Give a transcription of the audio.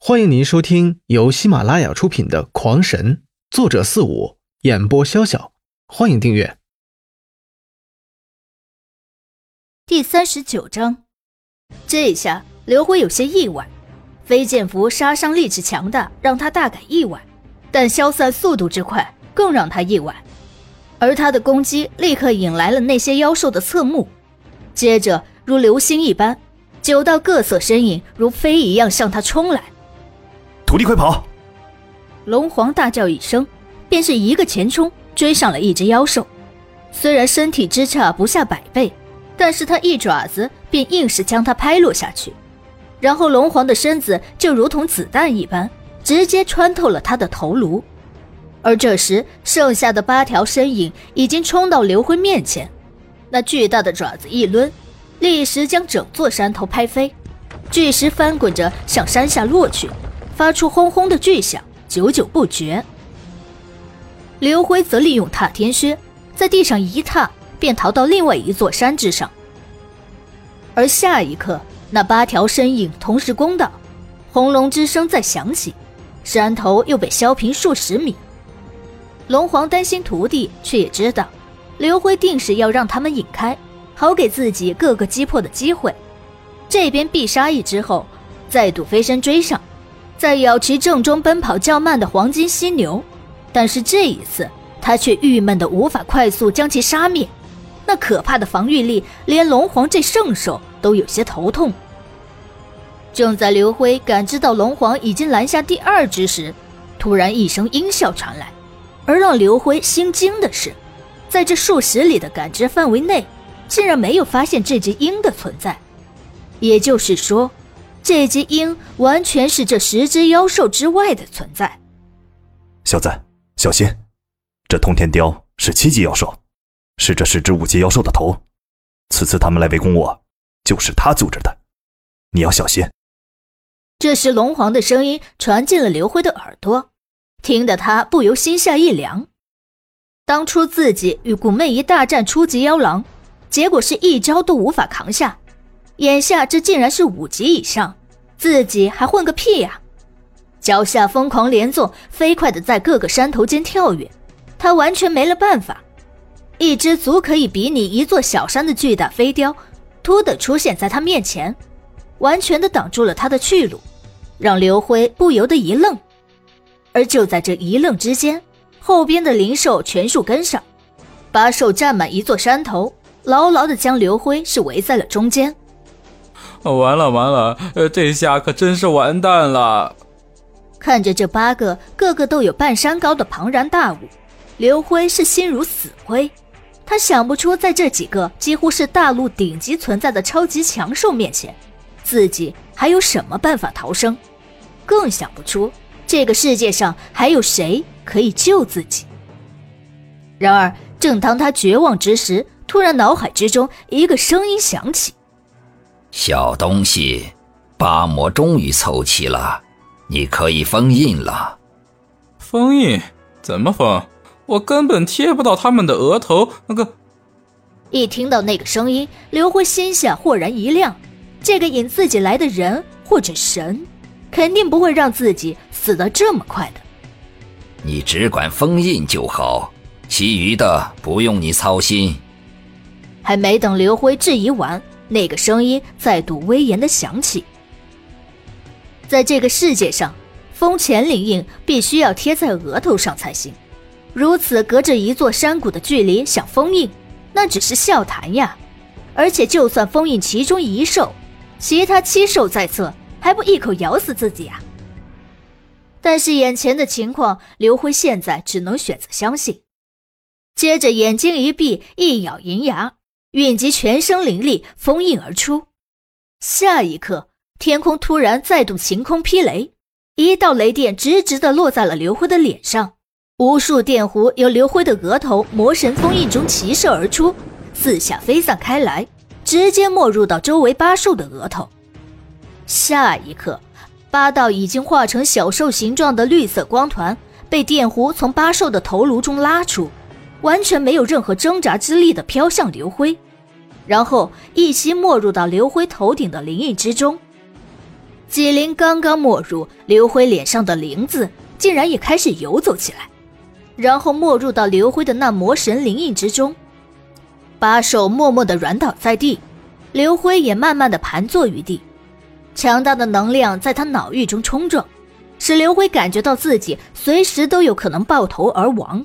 欢迎您收听由喜马拉雅出品的《狂神》，作者四五，演播潇潇。欢迎订阅。第三十九章，这一下刘辉有些意外。飞剑符杀伤力之强大让他大感意外，但消散速度之快更让他意外。而他的攻击立刻引来了那些妖兽的侧目，接着如流星一般，九道各色身影如飞一样向他冲来。徒弟快跑！龙皇大叫一声，便是一个前冲追上了一只妖兽。虽然身体之差不下百倍，但是他一爪子便硬是将它拍落下去。然后龙皇的身子就如同子弹一般，直接穿透了他的头颅。而这时，剩下的八条身影已经冲到刘辉面前，那巨大的爪子一抡，立时将整座山头拍飞，巨石翻滚着向山下落去。发出轰轰的巨响，久久不绝。刘辉则利用踏天靴，在地上一踏，便逃到另外一座山之上。而下一刻，那八条身影同时攻到，轰隆之声再响起，山头又被削平数十米。龙皇担心徒弟，却也知道刘辉定是要让他们引开，好给自己各个击破的机会。这边必杀一之后，再度飞身追上。在咬其正中奔跑较慢的黄金犀牛，但是这一次他却郁闷的无法快速将其杀灭。那可怕的防御力，连龙皇这圣兽都有些头痛。正在刘辉感知到龙皇已经拦下第二只时，突然一声鹰啸传来，而让刘辉心惊的是，在这数十里的感知范围内，竟然没有发现这只鹰的存在。也就是说。这只鹰完全是这十只妖兽之外的存在。小子，小心！这通天雕是七级妖兽，是这十只五级妖兽的头。此次他们来围攻我，就是他组织的。你要小心。这时，龙皇的声音传进了刘辉的耳朵，听得他不由心下一凉。当初自己与古媚姨大战初级妖狼，结果是一招都无法扛下，眼下这竟然是五级以上。自己还混个屁呀！脚下疯狂连坐，飞快的在各个山头间跳跃，他完全没了办法。一只足可以比拟一座小山的巨大飞雕，突的出现在他面前，完全的挡住了他的去路，让刘辉不由得一愣。而就在这一愣之间，后边的灵兽全数跟上，八兽占满一座山头，牢牢的将刘辉是围在了中间。哦完了完了，呃，这下可真是完蛋了。看着这八个个个都有半山高的庞然大物，刘辉是心如死灰。他想不出在这几个几乎是大陆顶级存在的超级强兽面前，自己还有什么办法逃生，更想不出这个世界上还有谁可以救自己。然而，正当他绝望之时，突然脑海之中一个声音响起。小东西，八魔终于凑齐了，你可以封印了。封印？怎么封？我根本贴不到他们的额头。那个……一听到那个声音，刘辉心下豁然一亮。这个引自己来的人或者神，肯定不会让自己死得这么快的。你只管封印就好，其余的不用你操心。还没等刘辉质疑完。那个声音再度威严的响起。在这个世界上，封前灵印必须要贴在额头上才行。如此隔着一座山谷的距离想封印，那只是笑谈呀！而且就算封印其中一兽，其他七兽在侧，还不一口咬死自己啊？但是眼前的情况，刘辉现在只能选择相信。接着眼睛一闭，一咬银牙。蕴集全身灵力，封印而出。下一刻，天空突然再度晴空霹雷，一道雷电直直的落在了刘辉的脸上。无数电弧由刘辉的额头魔神封印中齐射而出，四下飞散开来，直接没入到周围八兽的额头。下一刻，八道已经化成小兽形状的绿色光团被电弧从八兽的头颅中拉出。完全没有任何挣扎之力的飘向刘辉，然后一息没入到刘辉头顶的灵印之中。几灵刚刚没入，刘辉脸上的灵字竟然也开始游走起来，然后没入到刘辉的那魔神灵印之中。把手默默的软倒在地，刘辉也慢慢的盘坐于地。强大的能量在他脑域中冲撞，使刘辉感觉到自己随时都有可能爆头而亡。